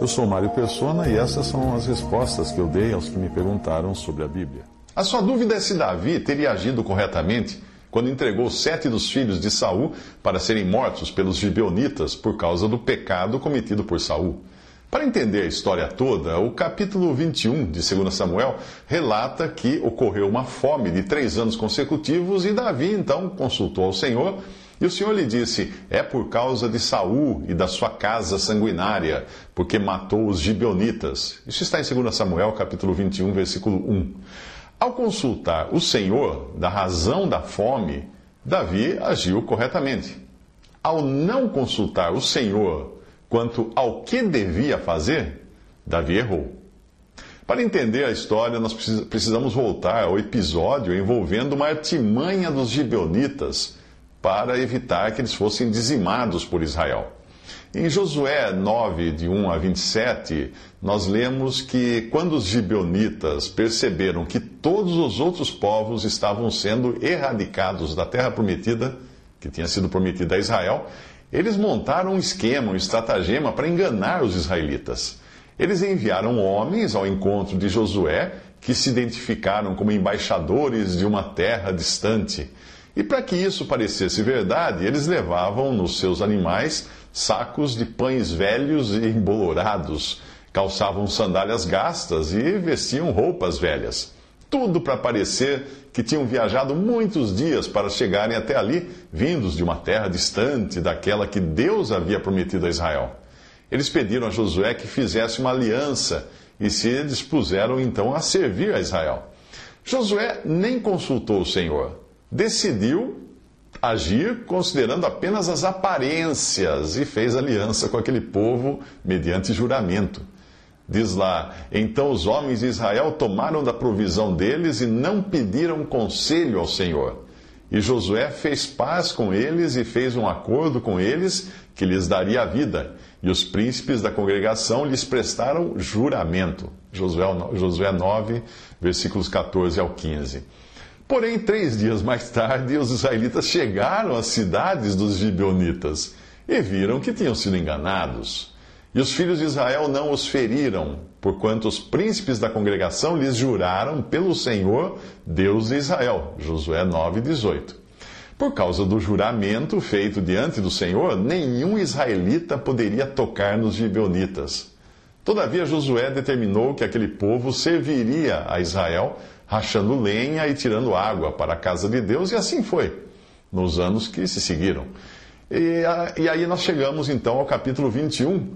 Eu sou Mário Persona e essas são as respostas que eu dei aos que me perguntaram sobre a Bíblia. A sua dúvida é se Davi teria agido corretamente quando entregou sete dos filhos de Saul para serem mortos pelos gibeonitas por causa do pecado cometido por Saul. Para entender a história toda, o capítulo 21 de 2 Samuel relata que ocorreu uma fome de três anos consecutivos e Davi então consultou ao Senhor e o Senhor lhe disse: É por causa de Saul e da sua casa sanguinária, porque matou os gibeonitas. Isso está em 2 Samuel, capítulo 21, versículo 1. Ao consultar o Senhor da razão da fome, Davi agiu corretamente. Ao não consultar o Senhor quanto ao que devia fazer, Davi errou. Para entender a história, nós precisamos voltar ao episódio envolvendo uma artimanha dos gibeonitas para evitar que eles fossem dizimados por Israel. Em Josué 9, de 1 a 27, nós lemos que quando os gibeonitas perceberam que todos os outros povos estavam sendo erradicados da terra prometida, que tinha sido prometida a Israel, eles montaram um esquema, um estratagema para enganar os israelitas. Eles enviaram homens ao encontro de Josué que se identificaram como embaixadores de uma terra distante. E para que isso parecesse verdade, eles levavam nos seus animais sacos de pães velhos e embolorados, calçavam sandálias gastas e vestiam roupas velhas. Tudo para parecer que tinham viajado muitos dias para chegarem até ali, vindos de uma terra distante daquela que Deus havia prometido a Israel. Eles pediram a Josué que fizesse uma aliança e se dispuseram então a servir a Israel. Josué nem consultou o Senhor, decidiu agir considerando apenas as aparências e fez aliança com aquele povo mediante juramento. Diz lá: Então os homens de Israel tomaram da provisão deles e não pediram conselho ao Senhor. E Josué fez paz com eles e fez um acordo com eles que lhes daria a vida. E os príncipes da congregação lhes prestaram juramento. Josué, Josué 9, versículos 14 ao 15. Porém, três dias mais tarde, os israelitas chegaram às cidades dos gibeonitas e viram que tinham sido enganados. E os filhos de Israel não os feriram, porquanto os príncipes da congregação lhes juraram pelo Senhor, Deus de Israel. Josué 9,18. Por causa do juramento feito diante do Senhor, nenhum israelita poderia tocar nos gibeonitas. Todavia, Josué determinou que aquele povo serviria a Israel rachando lenha e tirando água para a casa de Deus, e assim foi, nos anos que se seguiram. E, e aí nós chegamos então ao capítulo 21,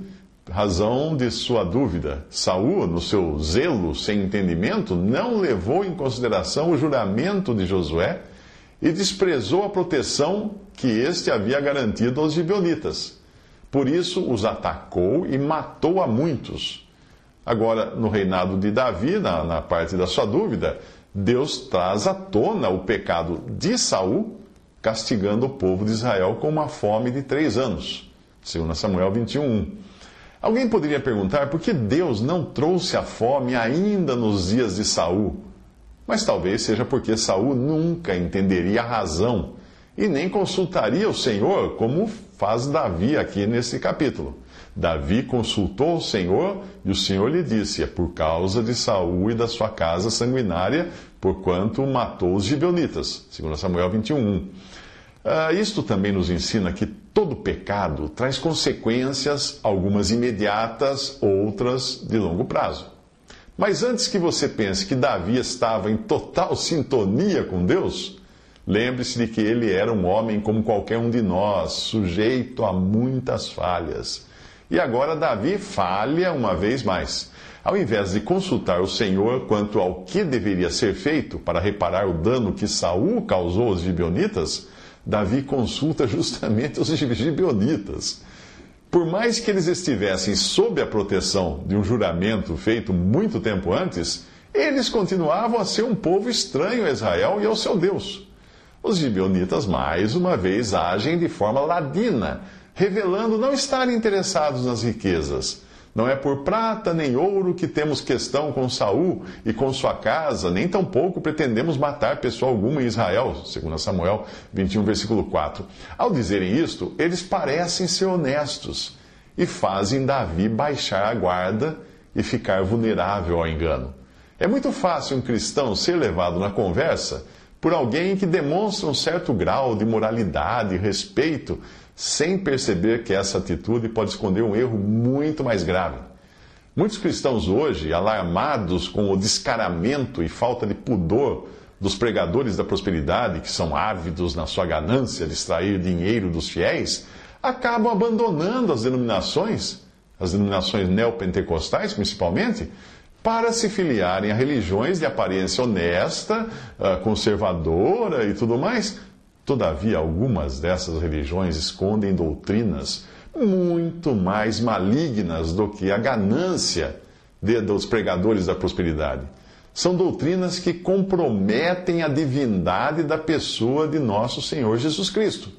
razão de sua dúvida. Saul, no seu zelo sem entendimento, não levou em consideração o juramento de Josué e desprezou a proteção que este havia garantido aos gibeonitas. Por isso os atacou e matou a muitos Agora, no reinado de Davi, na, na parte da sua dúvida, Deus traz à tona o pecado de Saul, castigando o povo de Israel com uma fome de três anos. 2 Samuel 21. Alguém poderia perguntar por que Deus não trouxe a fome ainda nos dias de Saul? Mas talvez seja porque Saul nunca entenderia a razão e nem consultaria o Senhor, como faz Davi aqui nesse capítulo. Davi consultou o Senhor e o Senhor lhe disse: É por causa de Saul e da sua casa sanguinária, porquanto matou os gibeonitas. 2 Samuel 21. Uh, ah, isto também nos ensina que todo pecado traz consequências, algumas imediatas, outras de longo prazo. Mas antes que você pense que Davi estava em total sintonia com Deus, lembre-se de que ele era um homem como qualquer um de nós, sujeito a muitas falhas. E agora Davi falha uma vez mais. Ao invés de consultar o Senhor quanto ao que deveria ser feito para reparar o dano que Saul causou aos gibeonitas, Davi consulta justamente os gibeonitas. Por mais que eles estivessem sob a proteção de um juramento feito muito tempo antes, eles continuavam a ser um povo estranho a Israel e ao seu Deus. Os gibeonitas, mais uma vez, agem de forma ladina, revelando não estarem interessados nas riquezas. Não é por prata nem ouro que temos questão com Saul e com sua casa, nem tampouco pretendemos matar pessoa alguma em Israel, segundo Samuel 21, versículo 4. Ao dizerem isto, eles parecem ser honestos e fazem Davi baixar a guarda e ficar vulnerável ao engano. É muito fácil um cristão ser levado na conversa por alguém que demonstra um certo grau de moralidade e respeito, sem perceber que essa atitude pode esconder um erro muito mais grave. Muitos cristãos hoje, alarmados com o descaramento e falta de pudor dos pregadores da prosperidade, que são ávidos na sua ganância de extrair dinheiro dos fiéis, acabam abandonando as denominações, as denominações neopentecostais principalmente, para se filiarem a religiões de aparência honesta, ah, conservadora e tudo mais. Todavia, algumas dessas religiões escondem doutrinas muito mais malignas do que a ganância de, dos pregadores da prosperidade. São doutrinas que comprometem a divindade da pessoa de nosso Senhor Jesus Cristo.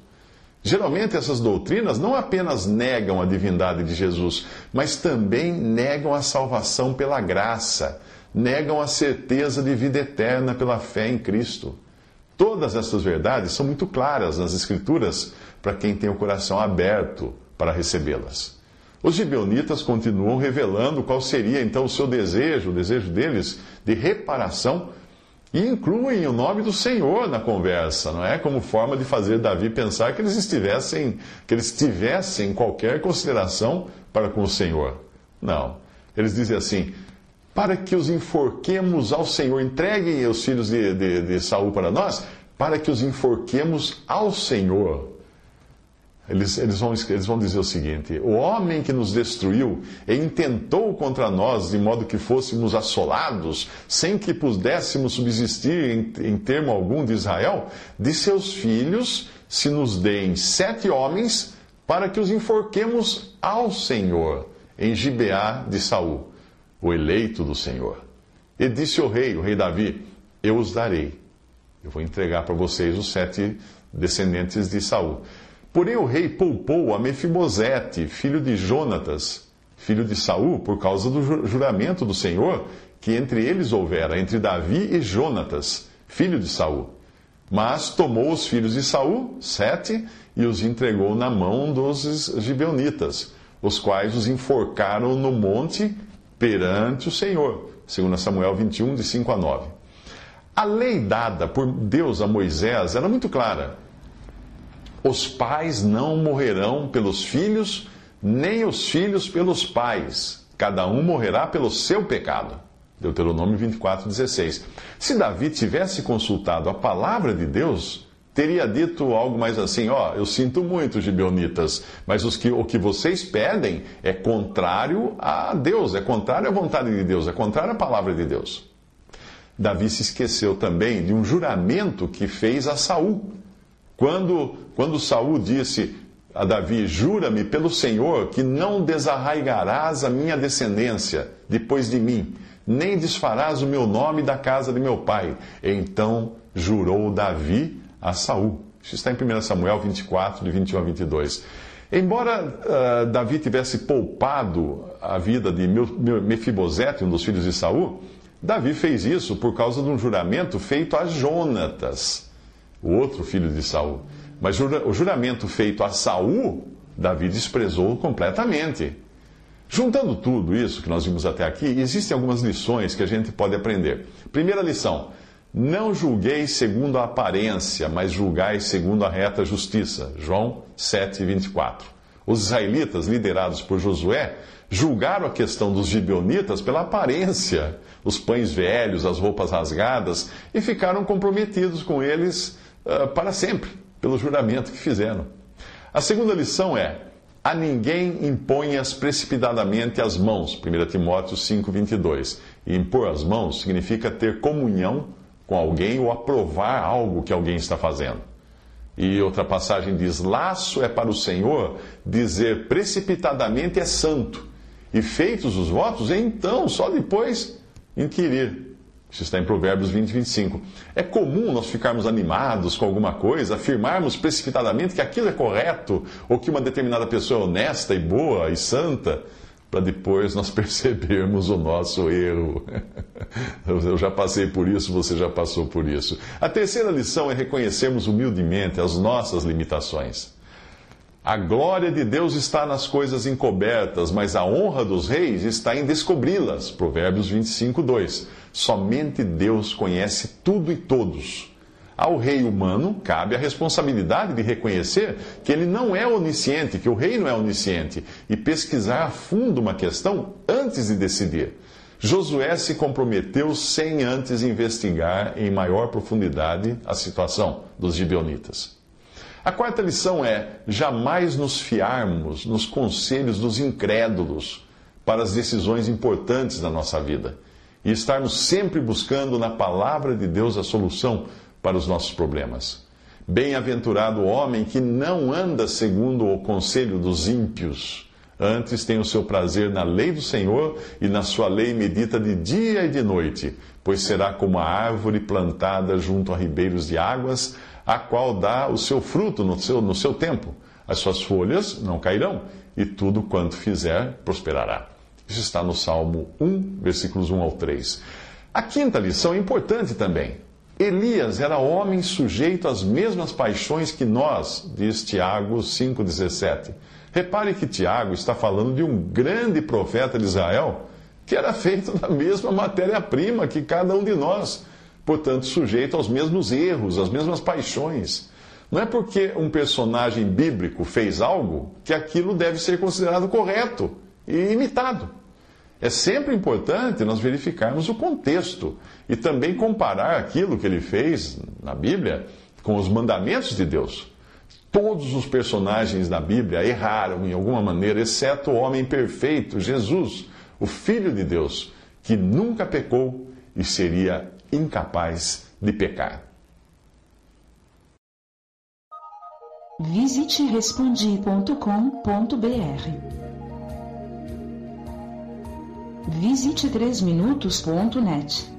Geralmente, essas doutrinas não apenas negam a divindade de Jesus, mas também negam a salvação pela graça, negam a certeza de vida eterna pela fé em Cristo. Todas essas verdades são muito claras nas Escrituras para quem tem o coração aberto para recebê-las. Os gibeonitas continuam revelando qual seria então o seu desejo, o desejo deles de reparação e incluem o nome do Senhor na conversa, não é? Como forma de fazer Davi pensar que eles estivessem, que eles tivessem qualquer consideração para com o Senhor. Não. Eles dizem assim: para que os enforquemos ao Senhor, entreguem os filhos de, de, de Saul para nós, para que os enforquemos ao Senhor. Eles, eles, vão, eles vão dizer o seguinte: o homem que nos destruiu e intentou contra nós de modo que fôssemos assolados, sem que pudéssemos subsistir em, em termo algum de Israel, de seus filhos se nos deem sete homens para que os enforquemos ao Senhor, em Gibeá de Saul, o eleito do Senhor. E disse o rei, o rei Davi: Eu os darei. Eu vou entregar para vocês os sete descendentes de Saul. Porém o rei poupou a Mefibosete, filho de Jonatas, filho de Saul, por causa do juramento do Senhor que entre eles houvera, entre Davi e Jonatas, filho de Saul. Mas tomou os filhos de Saul, sete, e os entregou na mão dos gibeonitas, os quais os enforcaram no monte perante o Senhor. 2 Samuel 21, de 5 a 9. A lei dada por Deus a Moisés era muito clara os pais não morrerão pelos filhos, nem os filhos pelos pais. Cada um morrerá pelo seu pecado. Deuteronômio 24, 16. Se Davi tivesse consultado a palavra de Deus, teria dito algo mais assim: Ó, oh, eu sinto muito, gibeonitas, mas os que, o que vocês pedem é contrário a Deus, é contrário à vontade de Deus, é contrário à palavra de Deus. Davi se esqueceu também de um juramento que fez a Saul quando, quando Saul disse a Davi: Jura-me pelo Senhor que não desarraigarás a minha descendência depois de mim, nem desfarás o meu nome da casa de meu pai. Então jurou Davi a Saul. Isso está em 1 Samuel 24, de 21 a 22. Embora uh, Davi tivesse poupado a vida de Mefibosete, um dos filhos de Saul, Davi fez isso por causa de um juramento feito a Jonatas o outro filho de Saul. Mas o juramento feito a Saul, Davi desprezou completamente. Juntando tudo isso que nós vimos até aqui, existem algumas lições que a gente pode aprender. Primeira lição: não julgueis segundo a aparência, mas julgais segundo a reta justiça. João 7, 24. Os israelitas, liderados por Josué, julgaram a questão dos gibeonitas pela aparência, os pães velhos, as roupas rasgadas, e ficaram comprometidos com eles uh, para sempre, pelo juramento que fizeram. A segunda lição é: a ninguém imponhas precipitadamente as mãos. 1 Timóteo 5,22. E impor as mãos significa ter comunhão com alguém ou aprovar algo que alguém está fazendo. E outra passagem diz: laço é para o Senhor dizer precipitadamente é santo, e feitos os votos, então só depois inquirir. Isso está em Provérbios 20, 25. É comum nós ficarmos animados com alguma coisa, afirmarmos precipitadamente que aquilo é correto, ou que uma determinada pessoa é honesta e boa e santa, para depois nós percebermos o nosso erro. Eu já passei por isso, você já passou por isso. A terceira lição é reconhecermos humildemente as nossas limitações. A glória de Deus está nas coisas encobertas, mas a honra dos reis está em descobri-las. Provérbios 25, 2. Somente Deus conhece tudo e todos. Ao rei humano cabe a responsabilidade de reconhecer que ele não é onisciente, que o rei não é onisciente, e pesquisar a fundo uma questão antes de decidir. Josué se comprometeu sem antes investigar em maior profundidade a situação dos gibeonitas. A quarta lição é jamais nos fiarmos nos conselhos dos incrédulos para as decisões importantes da nossa vida e estarmos sempre buscando na palavra de Deus a solução para os nossos problemas. Bem-aventurado o homem que não anda segundo o conselho dos ímpios, antes tem o seu prazer na lei do Senhor e na sua lei medita de dia e de noite, pois será como a árvore plantada junto a ribeiros de águas a qual dá o seu fruto no seu, no seu tempo. As suas folhas não cairão, e tudo quanto fizer prosperará. Isso está no Salmo 1, versículos 1 ao 3. A quinta lição é importante também. Elias era homem sujeito às mesmas paixões que nós, diz Tiago 5,17. Repare que Tiago está falando de um grande profeta de Israel que era feito da mesma matéria-prima que cada um de nós portanto, sujeito aos mesmos erros, às mesmas paixões. Não é porque um personagem bíblico fez algo que aquilo deve ser considerado correto e imitado. É sempre importante nós verificarmos o contexto e também comparar aquilo que ele fez na Bíblia com os mandamentos de Deus. Todos os personagens da Bíblia erraram em alguma maneira, exceto o homem perfeito, Jesus, o Filho de Deus, que nunca pecou e seria incapaz de pecar. Visite respondi.com.br. Visite 3minutos.net.